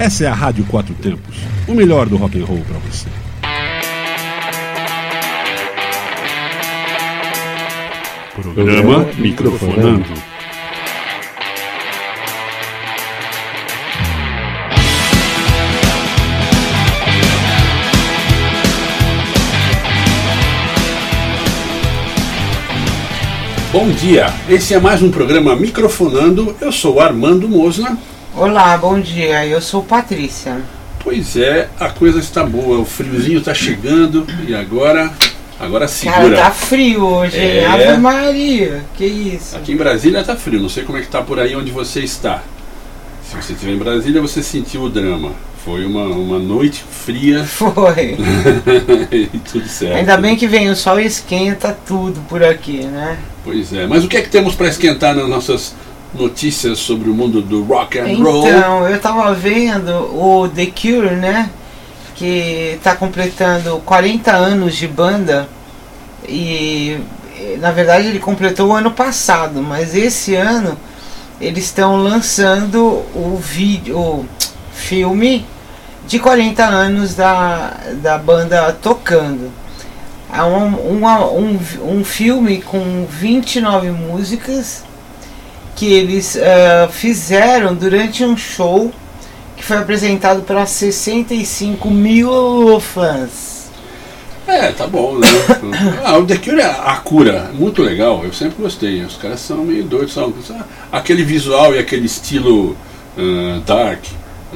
Essa é a Rádio Quatro Tempos, o melhor do rock and roll para você. Programa Microfonando. Bom dia, esse é mais um programa Microfonando. Eu sou Armando Mosna. Olá, bom dia. Eu sou Patrícia. Pois é, a coisa está boa. O friozinho está chegando e agora, agora segura. Cara, tá frio hoje. É. Ave Maria, que isso. Aqui em Brasília está frio. Não sei como é que está por aí onde você está. Se você estiver em Brasília, você sentiu o drama. Foi uma, uma noite fria Foi. e tudo certo. Ainda bem que vem o sol e esquenta tudo por aqui, né? Pois é. Mas o que é que temos para esquentar nas nossas notícias sobre o mundo do rock and roll? Então, eu tava vendo o The Cure, né? Que tá completando 40 anos de banda. E na verdade ele completou o ano passado, mas esse ano eles estão lançando o vídeo, o filme de 40 anos da, da banda tocando. É um, uma- um, um filme com 29 músicas que eles ah, fizeram durante um show que foi apresentado para 65 mil fãs. É, tá bom, né? ah, o The Cure é a cura, muito legal, eu sempre gostei. Os caras são meio doidos, são aquele visual e aquele estilo ah, dark.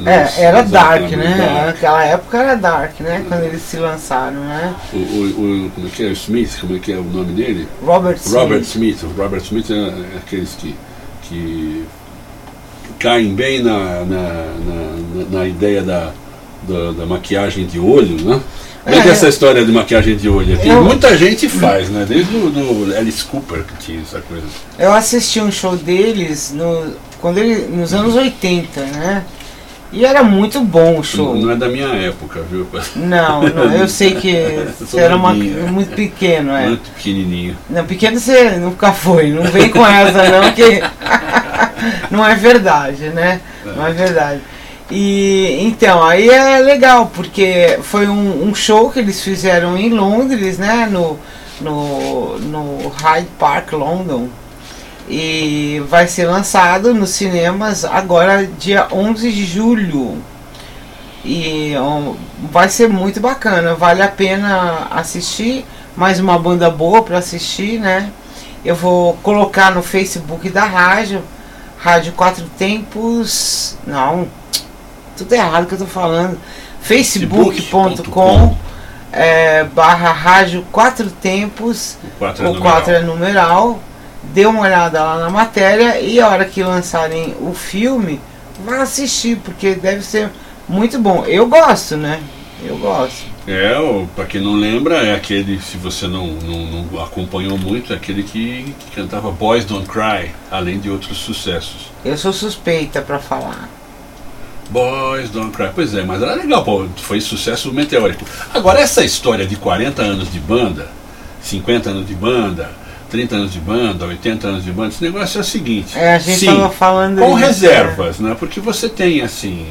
É, Nossa, era dark, né? dark. Naquela época era dark, né? Quando eles se lançaram, né? O, o, o- como é que é? O Smith, como é que é o nome dele? Robert Smith. Robert Smith. Robert Smith é, é aqueles que, que caem bem na, na, na, na ideia da, da, da maquiagem de olho, né? Como é que é É, essa história de maquiagem de olho? Tem eu- muita gente faz, né? Desde o do Alice Cooper que tinha essa coisa. Eu assisti um show deles no, quando ele, nos anos 80, né? E era muito bom o show. Não é da minha época, viu? Não, não, eu sei que você era uma, novinho. muito pequeno, é. Muito pequenininho. Não, pequeno você nunca foi, não vem com essa não, que não é verdade, né? Não é verdade. E então, aí é legal, porque foi um, um show que eles fizeram em Londres, né? No, no, no Hyde Park, London. E vai ser lançado nos cinemas agora, dia 11 de julho. E ó, vai ser muito bacana, vale a pena assistir. Mais uma banda boa para assistir, né? Eu vou colocar no Facebook da rádio, Rádio Quatro Tempos. Não, tudo errado que eu tô falando. facebook.com Facebook.com. é, barra Rádio Quatro Tempos. O 4 é O numeral. 4 é numeral. Dê uma olhada lá na matéria e a hora que lançarem o filme, vá assistir, porque deve ser muito bom. Eu gosto, né? Eu gosto. É, pra quem não lembra, é aquele, se você não, não, não acompanhou muito, é aquele que, que cantava Boys Don't Cry, além de outros sucessos. Eu sou suspeita pra falar. Boys Don't Cry. Pois é, mas era legal, pô, foi sucesso meteórico. Agora, essa história de 40 anos de banda, 50 anos de banda, 30 anos de banda, 80 anos de banda, esse negócio é o seguinte. É, a gente sim, falando com isso, reservas, né? Porque você tem, assim,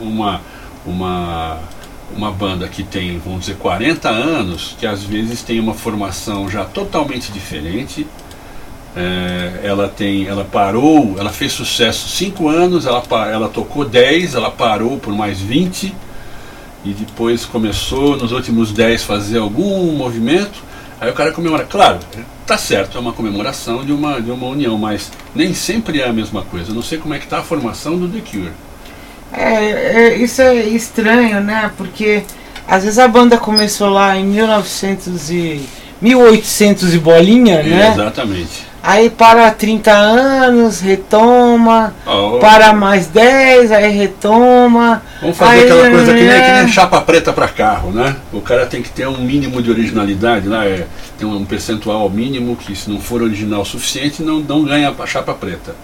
uma, uma, uma banda que tem, vamos dizer, 40 anos, que às vezes tem uma formação já totalmente diferente. É, ela tem, ela parou, ela fez sucesso 5 anos, ela, ela tocou 10, ela parou por mais 20 e depois começou nos últimos 10 fazer algum movimento. Aí o cara comemora. Claro, tá certo, é uma comemoração de uma, de uma união, mas nem sempre é a mesma coisa. Eu não sei como é que tá a formação do The Cure. É, é, isso é estranho, né? Porque às vezes a banda começou lá em 1900 e 1800 e bolinha, né? Exatamente. Aí para 30 anos, retoma, Ó, para mais 10, aí retoma. Vamos fazer aí, aquela coisa que nem, né? que nem chapa preta para carro, né? O cara tem que ter um mínimo de originalidade lá, é, tem um percentual mínimo que se não for original o suficiente não, não ganha a chapa preta.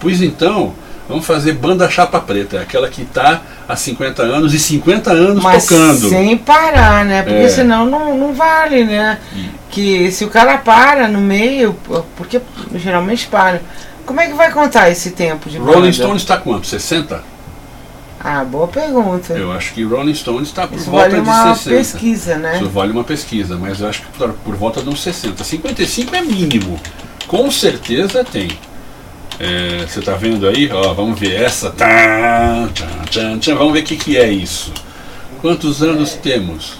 Pois então, vamos fazer banda chapa preta, aquela que está há 50 anos e 50 anos Mas tocando. sem parar, né? Porque É. senão não, não vale, né? E- Que se o cara para no meio, porque geralmente para. Como é que vai contar esse tempo de Rolling banda? Stones está quanto? 60? Ah, boa pergunta. Eu acho que Rolling Stones está por Isso volta vale de uma 60. pesquisa, né? Isso vale uma pesquisa, mas eu acho que por, por volta de uns 60. 55 é mínimo. Com certeza tem. É, você tá vendo aí? Ó, vamos ver essa. Tá, tá, tá, tá. Vamos ver o que, que é isso. Quantos anos temos?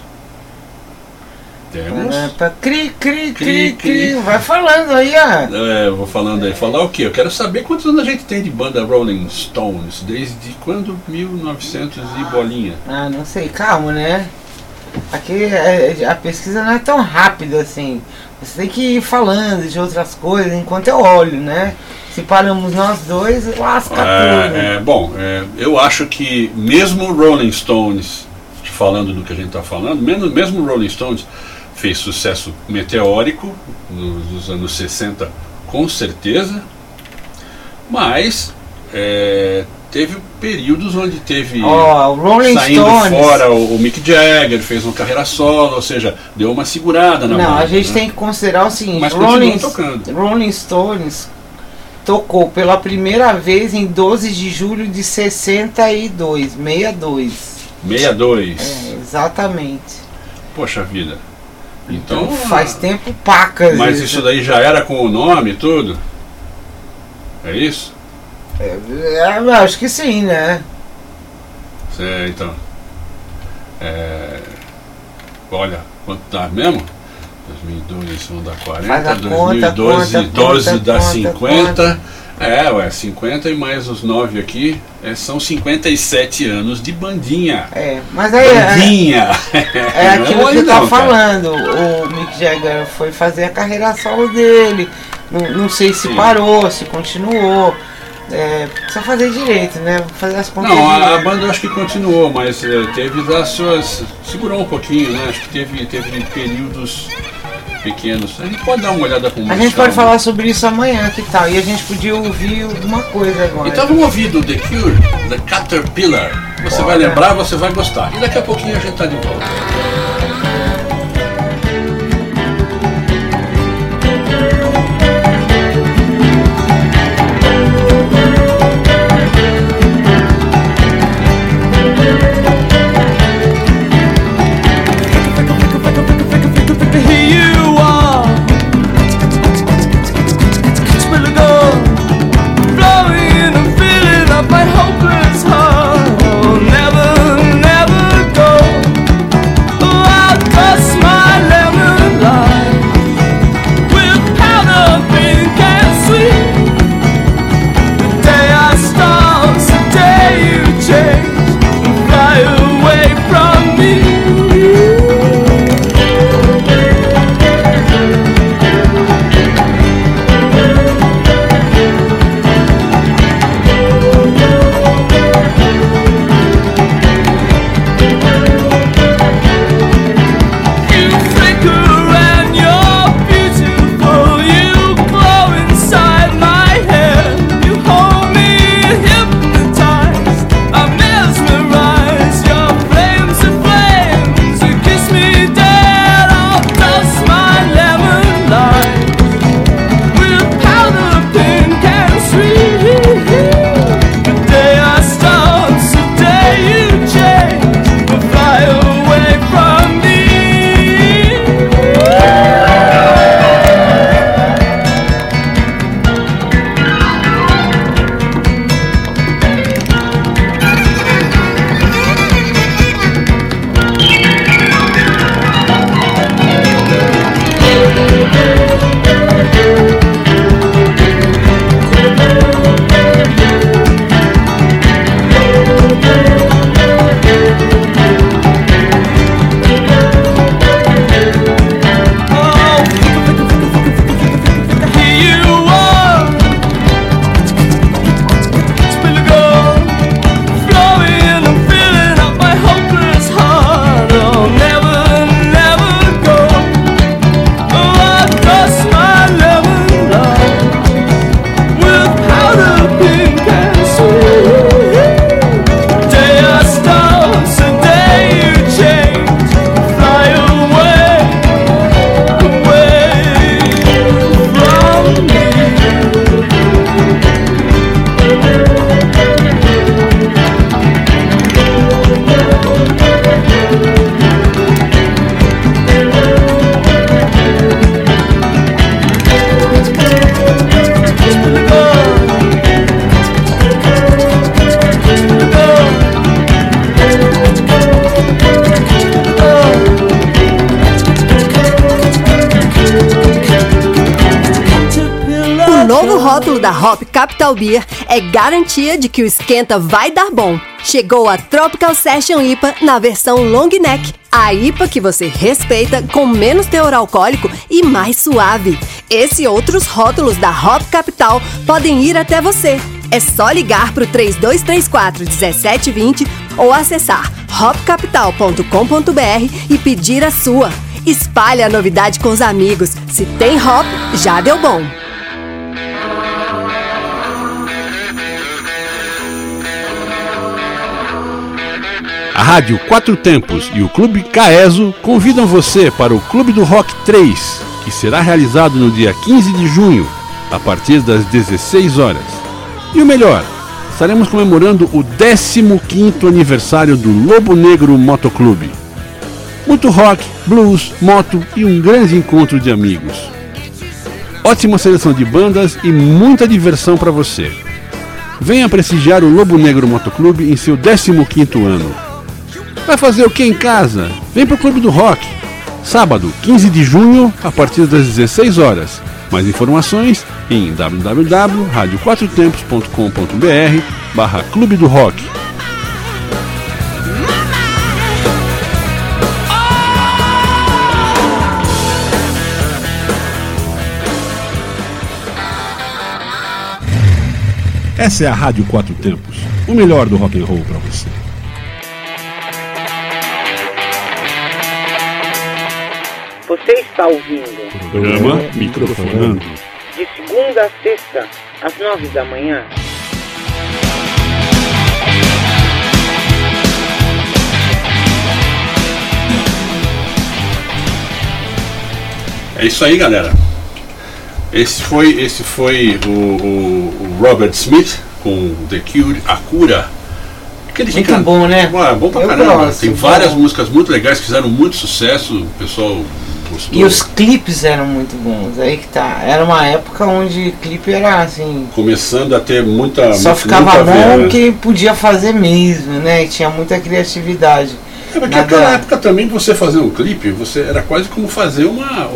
Temos. É, pra Cri, cri, cri, Cri. Vai falando aí, ó. É, eu vou falando aí. Falar o quê? Eu quero saber quantos anos a gente tem de banda Rolling Stones. Desde quando? 1900 e bolinha. Ah, não sei, calma, né? Aqui é, a pesquisa não é tão rápida assim. Você tem que ir falando de outras coisas enquanto eu olho, né? Se paramos nós dois, lasca tudo. É, é, bom, é, eu acho que mesmo Rolling Stones, falando do que a gente está falando, mesmo, mesmo Rolling Stones fez sucesso meteórico nos, nos anos 60, com certeza, mas é, teve períodos onde teve Ó, o Rolling saindo Stones. fora o, Mick Jagger, fez uma carreira solo, ou seja, deu uma segurada na Não, banda, a gente né? tem que considerar o seguinte: Mas Rolling, tocando. Rolling Stones tocou pela primeira vez em 12 de julho de 62, 62. 62. É, exatamente. Poxa vida. Então, Então faz tempo pacas. Mas isso daí já era com o nome e tudo? É isso? É, é, eu acho que sim, né? Cê, então. É, olha, quanto dá mesmo? 2002 vão dar 40, Faz a 2012 conta, 12 conta, dá conta, 50. É, ué, 50 e mais os 9 aqui, é, são 57 anos de bandinha. É, mas aí é, Bandinha! é Não aquilo que tá não, cara. falando. O Mick Jagger foi fazer a carreira solo dele. Não, não sei se Sim. parou, se continuou. É, precisa fazer direito, né? Fazer as contas. Não, a, a banda acho que continuou, mas eh, teve as suas. segurou um pouquinho, né? Acho que teve, teve períodos pequenos. A gente pode dar uma olhada com A gente pode falar sobre isso amanhã, que tal? E a gente podia ouvir alguma coisa agora. Então vamos ouvir do The Cure, The Caterpillar. Você vai Bora. lembrar, você vai gostar. E daqui a pouquinho a gente tá de volta. Hop Capital Beer é garantia de que o esquenta vai dar bom. Chegou a Tropical Session IPA na versão long neck, a IPA que você respeita com menos teor alcoólico e mais suave. Esse e outros rótulos da Hop Capital podem ir até você. É só ligar para o 3234 1720 ou acessar hopcapital.com.br e pedir a sua. Espalhe a novidade com os amigos. Se tem hop, já deu bom. A Rádio Quatro Tempos e o Clube Caeso convidam você para o Clube do Rock 3, que será realizado no dia 15 de junho, a partir das 16 horas. E o melhor, estaremos comemorando o 15º aniversário do Lobo Negro Motoclube. Muito rock, blues, moto e um grande encontro de amigos. Ótima seleção de bandas e muita diversão para você. Venha prestigiar o Lobo Negro Motoclube em seu 15º ano. Vai fazer o que em casa? Vem pro Clube do Rock. Sábado, 15 de junho, a partir das 16 horas. Mais informações em www.radioquatrotempos.com.br barra Clube do Rock. Essa é a Rádio Quatro Tempos, o melhor do rock and roll para você. Você está ouvindo Programa Microfonando. de segunda a sexta, às nove da manhã. É isso aí, galera. Esse foi, esse foi o, o- o Robert Smith com The Cure, A Cura. Aquele Muito can- bom, né? Ué, bom pra Eu caramba. gosto, Tem bom. várias músicas muito legais que fizeram muito sucesso. O pessoal gostou. E os clipes eram muito bons, aí que tá. Era uma época onde clipe era assim. Começando a ter muita. Só ficava ver, bom quem podia fazer mesmo, né? E tinha muita criatividade. É, porque Nada- naquela época também você fazer um clipe, você era quase como fazer uma.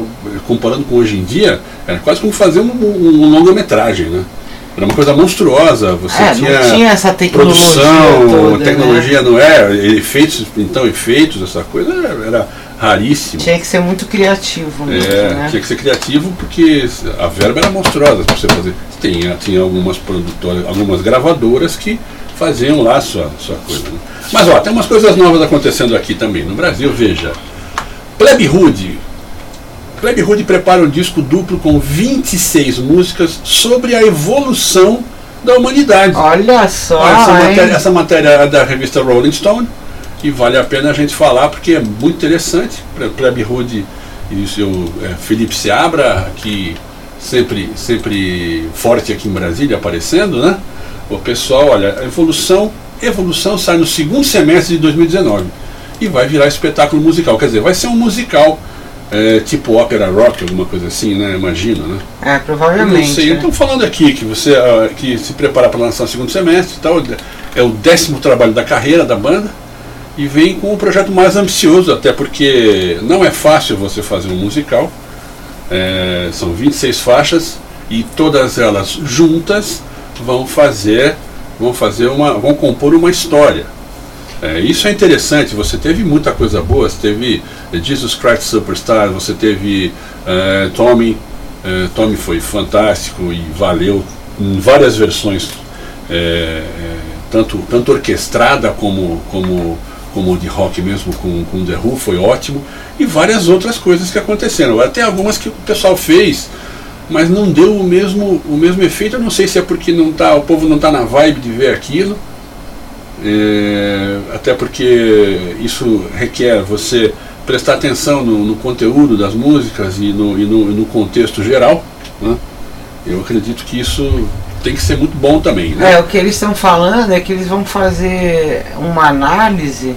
Comparando com hoje em dia, era quase como fazer um, um- um longa-metragem, né? Era uma coisa monstruosa. Você é, tinha. tinha essa tecnologia produção, toda, né? tecnologia não é, efeitos, então efeitos, essa coisa era, raríssimo. Tinha que ser muito criativo mesmo, É, né? tinha que ser criativo porque a verba era monstruosa para você fazer. Tinha, tinha algumas produtoras, algumas gravadoras que faziam lá sua, sua coisa. né? Mas ó, tem umas coisas novas acontecendo aqui também. No Brasil, veja. Plebe Hood. Plebe Hood prepara um disco duplo com 26 músicas sobre a evolução da humanidade. Olha só, Olha, essa, matéria, essa matéria é da revista Rolling Stone e vale a pena a gente falar porque é muito interessante. Ple- Plebe Hood e o seu é, Felipe Seabra, que sempre, sempre forte aqui em Brasília, aparecendo, né? O pessoal, olha, a evolução, evolução sai no segundo semestre de 2019 e vai virar espetáculo musical. Quer dizer, vai ser um musical é, tipo ópera rock, alguma coisa assim, né? Imagina, né? É, Eu provavelmente. não sei, né? eu estou falando aqui que você ah, que se prepara para lançar o segundo semestre e tal, é o décimo trabalho da carreira da banda e vem com um projeto mais ambicioso, até porque não é fácil você fazer um musical. É, são 26 faixas e todas elas juntas vão fazer vão fazer uma vão compor uma história. É, isso é interessante, você teve muita coisa boa, você teve eh, Jesus Christ Superstar, você teve eh, Tommy, eh, Tommy foi fantástico e valeu em várias versões, eh, tanto, tanto orquestrada como, como, como de rock mesmo, com, com The Who, foi ótimo, e várias outras coisas que aconteceram. Até algumas que o pessoal fez, mas não deu o mesmo, o mesmo efeito, eu não sei se é porque não tá, o povo não está na vibe de ver aquilo, é, até porque isso requer você prestar atenção no, no conteúdo das músicas e no, e no, no contexto geral. né? Eu acredito que isso tem que ser muito bom também. Né? É, o que eles estão falando é que eles vão fazer uma análise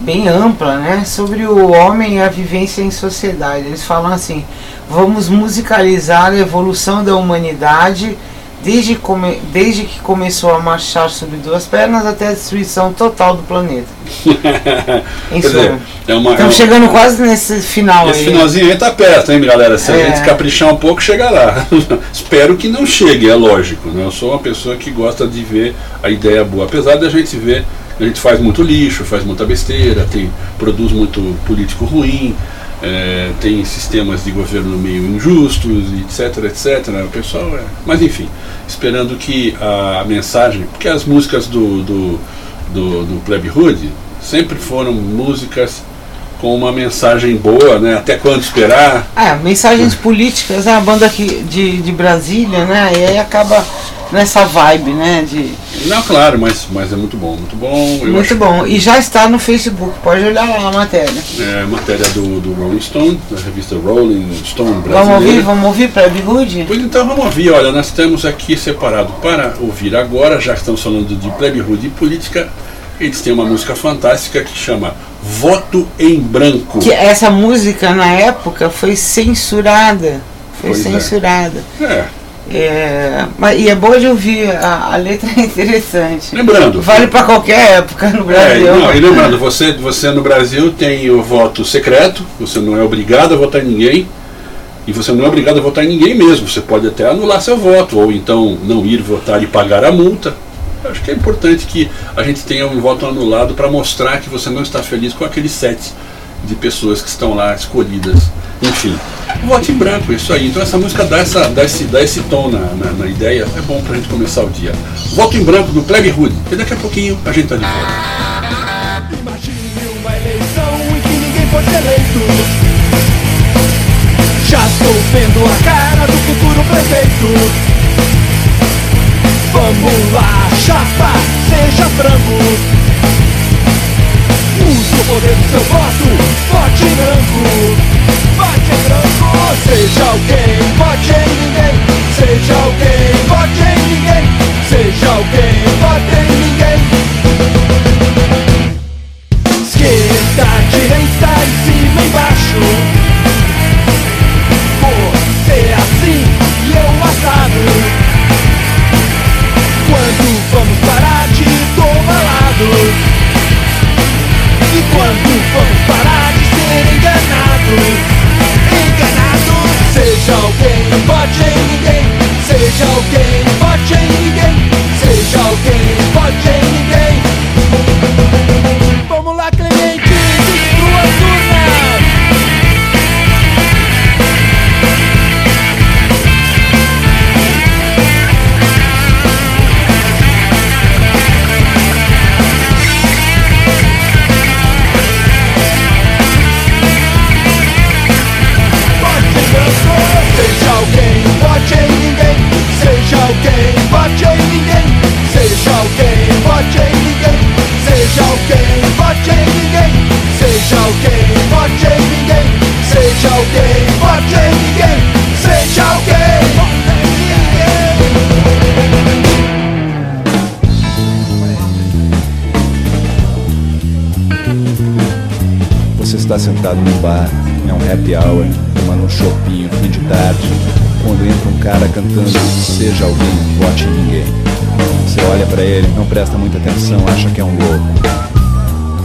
bem ampla, né, sobre o homem e a vivência em sociedade. Eles falam assim: vamos musicalizar a evolução da humanidade desde, come, desde que começou a marchar sobre duas pernas até a destruição total do planeta. Dizer, suma. é uma, é Estamos um- chegando quase nesse final esse aí. finalzinho aí tá perto, hein, galera? Se a É. gente caprichar um pouco, chega lá. Espero que não chegue, é lógico. Né? Eu sou uma pessoa que gosta de ver a ideia boa. Apesar da gente ver, a gente faz muito lixo, faz muita besteira, tem, produz muito político ruim, é, tem sistemas de governo meio injustos, etc, etc. O pessoal é. Mas enfim, esperando que a mensagem. Porque as músicas do, do, do, do Plebe Hood sempre foram músicas com uma mensagem boa, né? Até quando esperar. É, mensagens políticas, é a banda aqui de, de Brasília, né? E aí acaba nessa vibe, né? De, Não, claro, mas, mas é muito bom, muito bom. Eu muito acho- bom. E já está no Facebook, pode olhar lá a matéria. É matéria do, do Rolling Stone, da revista Rolling Stone Vamos brasileira. ouvir, vamos ouvir para Hood? Pois então vamos ouvir, olha, nós temos aqui separado para ouvir agora, já que estamos falando de Plebe Hood e política, eles têm uma música fantástica que chama Voto em Branco. Que essa música na época foi censurada. Foi Pois é. censurada. É, É, mas, e é boa de ouvir, a, a letra é interessante. lembrando. Vale para qualquer época no É, Brasil. não, e lembrando, você, você no Brasil tem o voto secreto, você não é obrigado a votar em ninguém, e você não é obrigado a votar em ninguém mesmo, você pode até anular seu voto, ou então não ir votar e pagar a multa. Eu Acho que é importante que a gente tenha um voto anulado para mostrar que você não está feliz com aqueles sete de pessoas que estão lá escolhidas. Enfim, voto em branco, isso aí. Então essa música dá, essa, dá, esse, dá esse tom na, na, na ideia, é bom pra gente começar o dia. Voto em branco do Plebe Hood, e daqui a pouquinho a gente tá de volta. Imagine uma eleição em que ninguém pode ser eleito. Já estou vendo a cara do futuro prefeito. Vamos lá, chapa, seja franco. Use o poder do seu voto, vote em branco. Alguém, vote em ninguém. Seja alguém, vote em ninguém. Seja alguém, vote em ninguém. Sentado num bar, é um happy hour, tomando um chopinho, fim de tarde, quando entra um cara cantando Seja alguém, vote ninguém. Você olha pra ele, não presta muita atenção, acha que é um louco.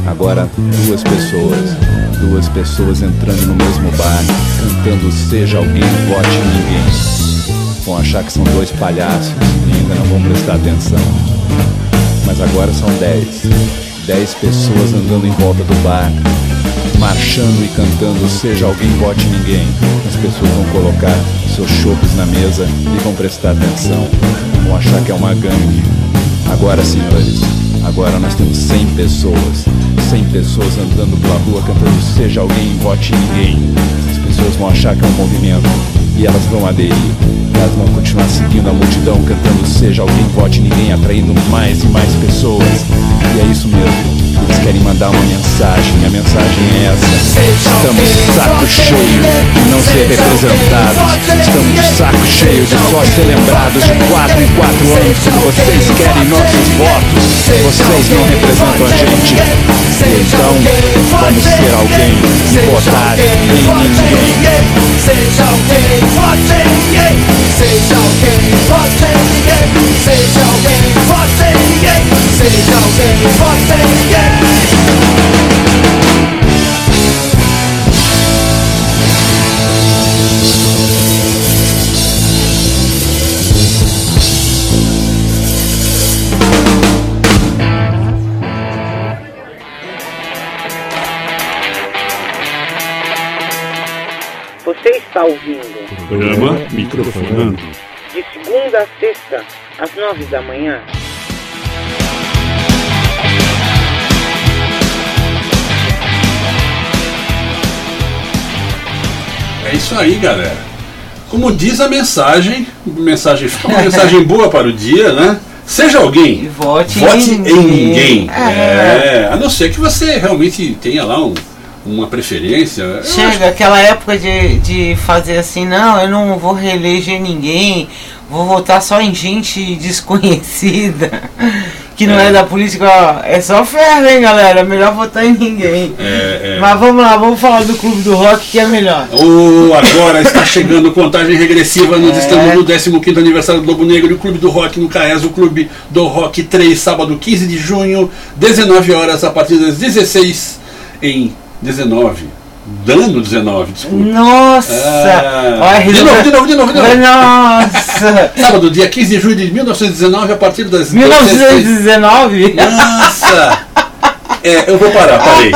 Agora, duas pessoas, duas pessoas entrando no mesmo bar, cantando Seja alguém, vote ninguém. Vão achar que são dois palhaços e ainda não vão prestar atenção. Mas agora são dez. Dez pessoas andando em volta do bar, marchando e cantando Seja alguém, vote em ninguém. As pessoas vão colocar seus chopes na mesa e vão prestar atenção. Vão achar que é uma gangue. Agora, senhores, agora nós temos 100 pessoas. 100 pessoas andando pela rua cantando Seja alguém, vote ninguém. As pessoas vão achar que é um movimento e elas vão aderir. Elas vão continuar seguindo a multidão cantando Seja alguém, vote ninguém, atraindo mais e mais pessoas. E é isso mesmo. Eles querem mandar uma mensagem Minha mensagem é essa. Estamos de saco cheio de não ser representados. Estamos de saco cheio de só ser lembrados de quatro em quatro anos vocês querem nossos votos. Vocês não representam a gente. Então, vamos ser alguém e votar em ninguém. Sexta, às nove da manhã. É isso aí, galera. Como diz a mensagem, mensagem, uma mensagem boa para o dia, né? Seja alguém. Vote, Vote em em ninguém. É. É, a não ser que você realmente tenha lá um- uma preferência. Eu acho- Chega aquela época de, de fazer assim, não, eu não vou reeleger ninguém, vou votar só em gente desconhecida, que não é, É. da política, é só ferro, hein, galera, melhor votar em ninguém. É, é. Mas vamos lá, vamos falar do Clube do Rock que é melhor. Oh, agora está chegando contagem regressiva. Nós É. estamos no 15 aniversário do Lobo Negro e o Clube do Rock no CAES, o Clube do Rock 3, sábado 15 de junho, 19 horas, a partir das 16 em 19. Dano 19, desculpa. Nossa! Ah. Olha, de novo, de novo, de novo, de novo. Nossa! Sábado, dia 15 de julho de 1919, a partir das 16. 1919? Nossa! É, eu vou parar, parei.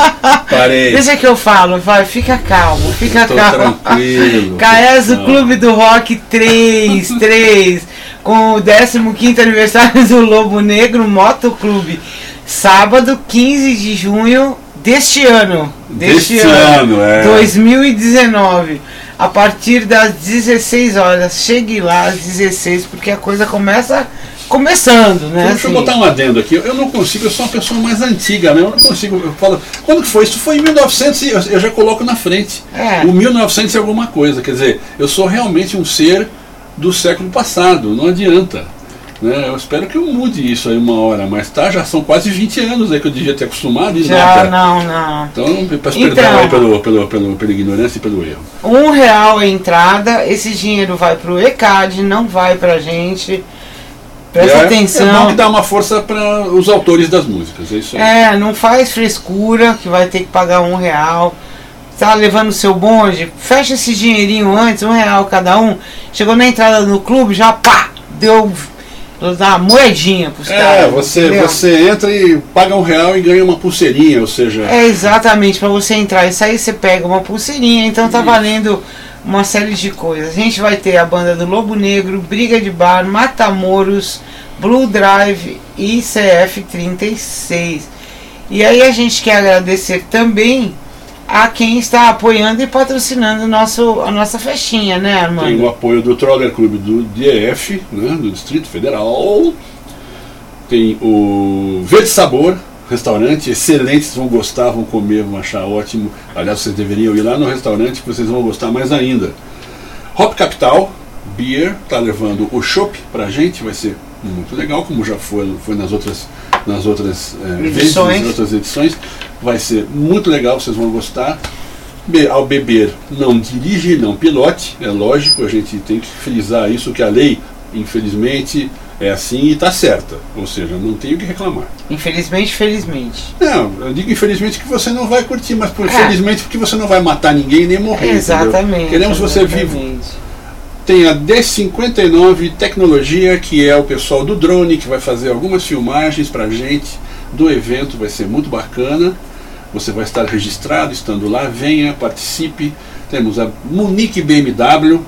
Parei. Deixa que eu falo, vai, fica calmo, fica Tô calmo. tranquilo. Caes, o Não. Clube do Rock 3, 3, com o 15 aniversário do Lobo Negro Motoclube. Sábado, 15 de junho deste ano. Deste ano, é. 2019. A partir das 16 horas. Chegue lá às 16, porque a coisa começa começando, né? Deixa eu assim. botar um adendo aqui. Eu não consigo, eu sou uma pessoa mais antiga, né? Eu não consigo. Eu falo, quando que foi? Isso foi em 1900 e eu, eu já coloco na frente. É. O 1900 e alguma coisa. Quer dizer, eu sou realmente um ser do século passado. Não adianta. Né? Eu espero que eu mude isso aí uma hora, mas tá, já são quase 20 anos aí que eu devia ter acostumado e Já, nada. não, não. Então, peço Então. perdão aí pelo, pelo, pelo, pela ignorância e pelo erro. Um real a entrada, esse dinheiro vai pro ECAD, não vai pra gente. Presta é, É bom atenção. que dá uma força para os autores das músicas, é isso aí. É, não faz frescura que vai ter que pagar um real. Tá levando o seu bonde, fecha esse dinheirinho antes, um real cada um. Chegou na entrada no clube, já pá, deu dá uma moedinha pros É, caras. você, entendeu? você entra e paga um real e ganha uma pulseirinha, ou seja, É exatamente, pra você entrar e sair você pega uma pulseirinha, então tá valendo uma série de coisas. A gente vai ter a banda do Lobo Negro, Briga de Bar, Matamoros, Blue Drive e CF36. E aí a gente quer agradecer também a quem está apoiando e patrocinando nosso, a nossa festinha, né, tem o Armando? apoio do Troller Clube do DF, né, do Distrito Federal. Tem o Verde Sabor, restaurante excelente, vocês vão gostar, vão comer, vão achar ótimo. Aliás, vocês deveriam ir lá no restaurante que vocês vão gostar mais ainda. Hop Capital, Beer, tá levando o chopp pra gente, vai ser muito legal, como já foi, foi nas outras, nas outras vezes, Edições. nas outras edições. Vai ser muito legal, vocês vão gostar. Be- ao beber, não dirige, não pilote, é lógico, a gente tem que frisar isso, que a lei, infelizmente, é assim e está certa. Ou seja, não tem o que reclamar. Infelizmente, felizmente. Não, eu digo infelizmente que você não vai curtir, mas por É. felizmente porque você não vai matar ninguém nem morrer. entendeu? Exatamente. Queremos você vivo. Tem a D59 Tecnologia, que é o pessoal do drone, que vai fazer algumas filmagens pra gente do evento, vai ser muito bacana. Você vai estar registrado estando lá, venha, participe. Temos a Munique BMW,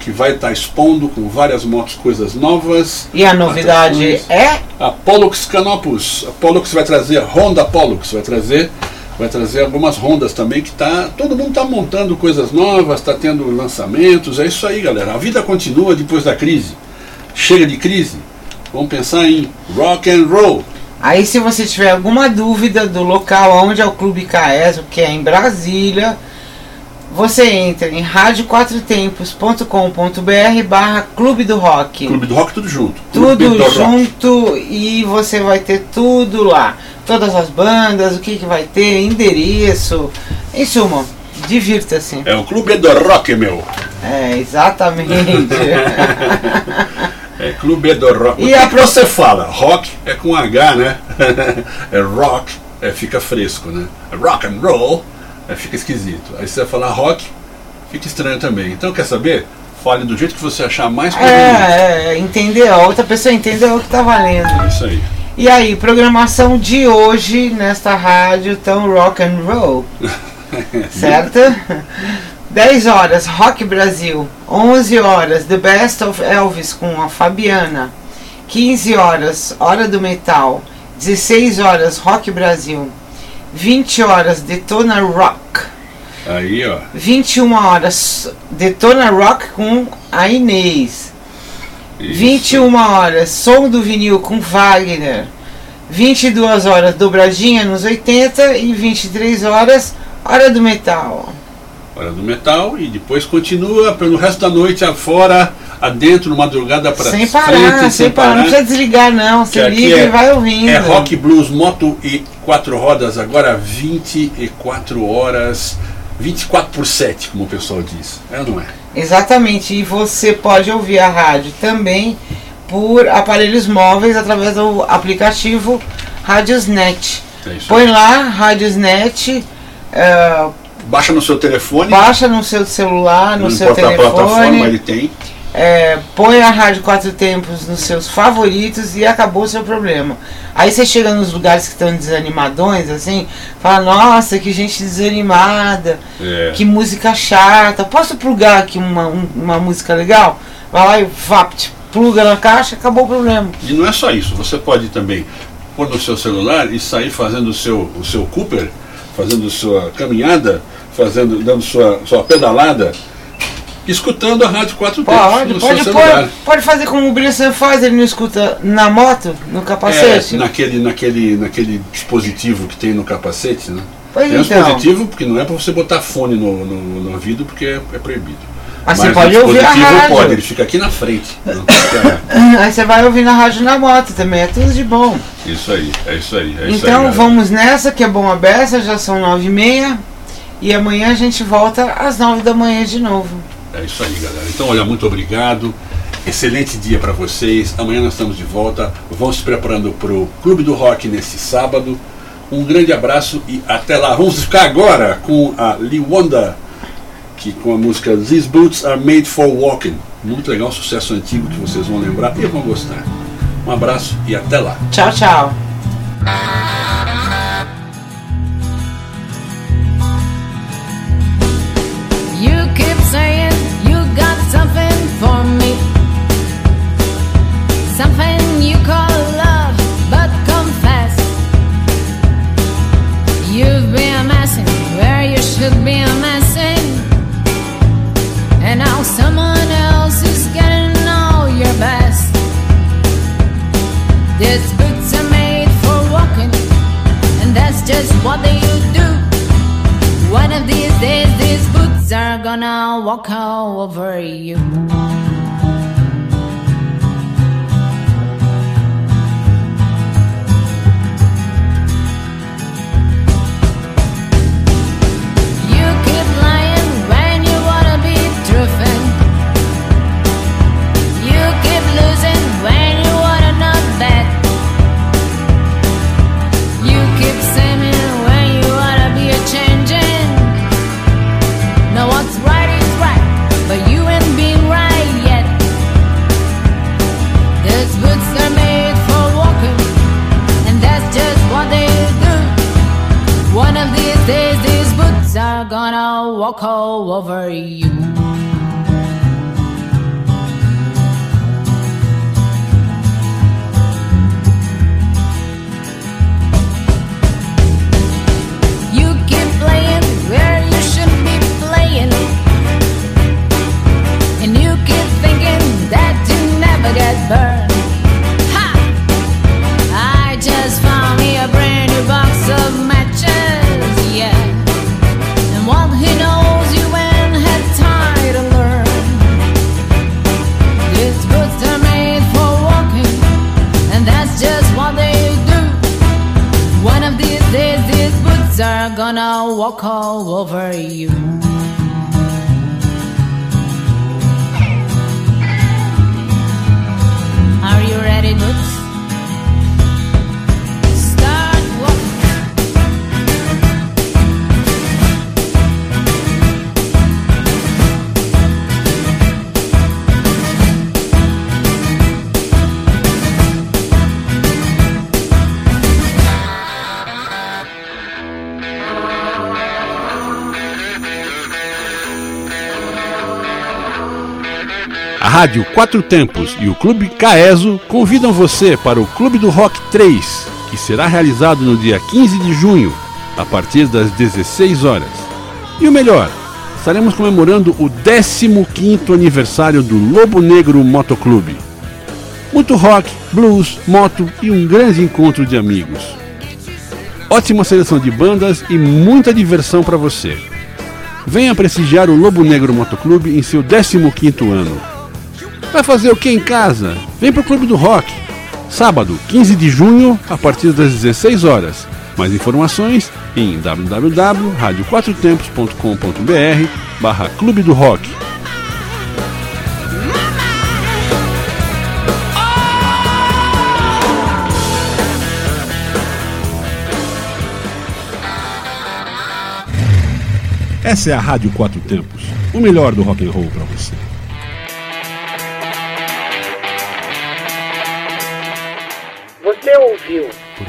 que vai estar expondo com várias motos, coisas novas. E a novidade atrações. é A Pollux Canopus. A Pollux vai trazer, a Honda Pollux vai trazer, vai trazer algumas Hondas também que tá, todo mundo está montando coisas novas, está tendo lançamentos, é isso aí, galera. A vida continua depois da crise. Chega de crise. Vamos pensar em rock and roll. Aí se você tiver alguma dúvida do local onde é o Clube Caeso, que é em Brasília, você entra em radioquatrotempos.com.br barra Clube do Rock. Clube do Rock tudo junto. Clube Tudo do Rock. junto e você vai ter tudo lá. Todas as bandas, o que, que vai ter, endereço. Em suma, divirta-se. É o Clube do Rock, meu. É, exatamente. É Clube do Rock. E o que, a que você fala? Rock é com H, né? é rock, é, fica fresco, né? É rock and roll, é, fica esquisito. Aí você vai falar rock, fica estranho também. Então quer saber? Fale do jeito que você achar mais conveniente. é, é, entendeu? A outra pessoa entendeu o que tá valendo. É isso aí. E aí, programação de hoje nesta rádio tão rock and roll, certo? 10 horas Rock Brasil, 11 horas The Best of Elvis com a Fabiana, 15 horas Hora do Metal, 16 horas Rock Brasil, 20 horas Detona Rock, Aí, ó. 21 horas Detona Rock com a Inês, Isso. 21 horas, som do vinil com Wagner. 22 horas, dobradinha nos 80 e 23 horas, hora do metal. Hora do metal e depois continua pelo resto da noite afora, adentro, madrugada pra sem frente, parar, sem parar, não precisa desligar não, aqui liga é- e vai ouvindo. É rock, blues, moto e quatro rodas, agora 24 horas, 24 por 7, como o pessoal diz. É ou não é? Exatamente, e você pode ouvir a rádio também por aparelhos móveis através do aplicativo Radiosnet. É. Põe lá, Radiosnet, eh, Baixa no seu telefone, baixa no seu celular, no não seu importa a plataforma, telefone. ele tem. É, põe a Rádio Quatro Tempos nos seus favoritos e acabou o seu problema. Aí você chega nos lugares que estão desanimadões, assim, fala, nossa, que gente desanimada, É. que música chata. Posso plugar aqui uma, um- uma música legal? Vai lá e vapt, pluga na caixa, acabou o problema. E não é só isso, você pode também pôr no seu celular e sair fazendo o seu, o seu Cooper, fazendo sua caminhada, fazendo, dando sua, sua pedalada, escutando a Rádio Quatro Tempos Pode, no pode, celular. pode fazer como o Bressan faz, ele não escuta na moto, no capacete? É, naquele, naquele, naquele dispositivo que tem no capacete, né? Pois tem um então. dispositivo porque não é para você botar fone no, no, no ouvido porque é, é proibido. Mas você o pode ouvir a dispositivo rádio. pode, ele fica aqui na frente. Não fica- Aí você vai ouvir na rádio na moto também, é tudo de bom. isso aí, é isso aí. É isso Então aí, galera. vamos nessa, que é bom a beça, já são nove e meia. E amanhã a gente volta às nove da manhã de novo. É isso aí, galera. Então, olha, muito obrigado. Excelente dia para vocês. Amanhã nós estamos de volta. Vamos se preparando para o Clube do Rock nesse sábado. Um grande abraço e até lá. Vamos ficar agora com a Liwonda, que com a música These Boots Are Made for Walking. Muito legal, sucesso antigo que vocês vão lembrar e vão gostar. Um abraço e até lá. Tchau, tchau. Something for me. Walk all over you. You walk all over you. Gonna walk all over you. Rádio Quatro Tempos e o Clube Caeso convidam você para o Clube do Rock 3, que será realizado no dia 15 de junho, a partir das 16 horas. E o melhor, estaremos comemorando o 15º aniversário do Lobo Negro Motoclube. Muito rock, blues, moto e um grande encontro de amigos. Ótima seleção de bandas e muita diversão para você. Venha prestigiar o Lobo Negro Motoclube em seu 15º ano. Vai fazer o que em casa? Vem pro Clube do Rock. Sábado, 15 de junho, a partir das 16 horas. Mais informações em www.radioquatrotempos.com.br barra Clube do Rock. Essa é a Rádio Quatro Tempos, o melhor do rock and roll para você.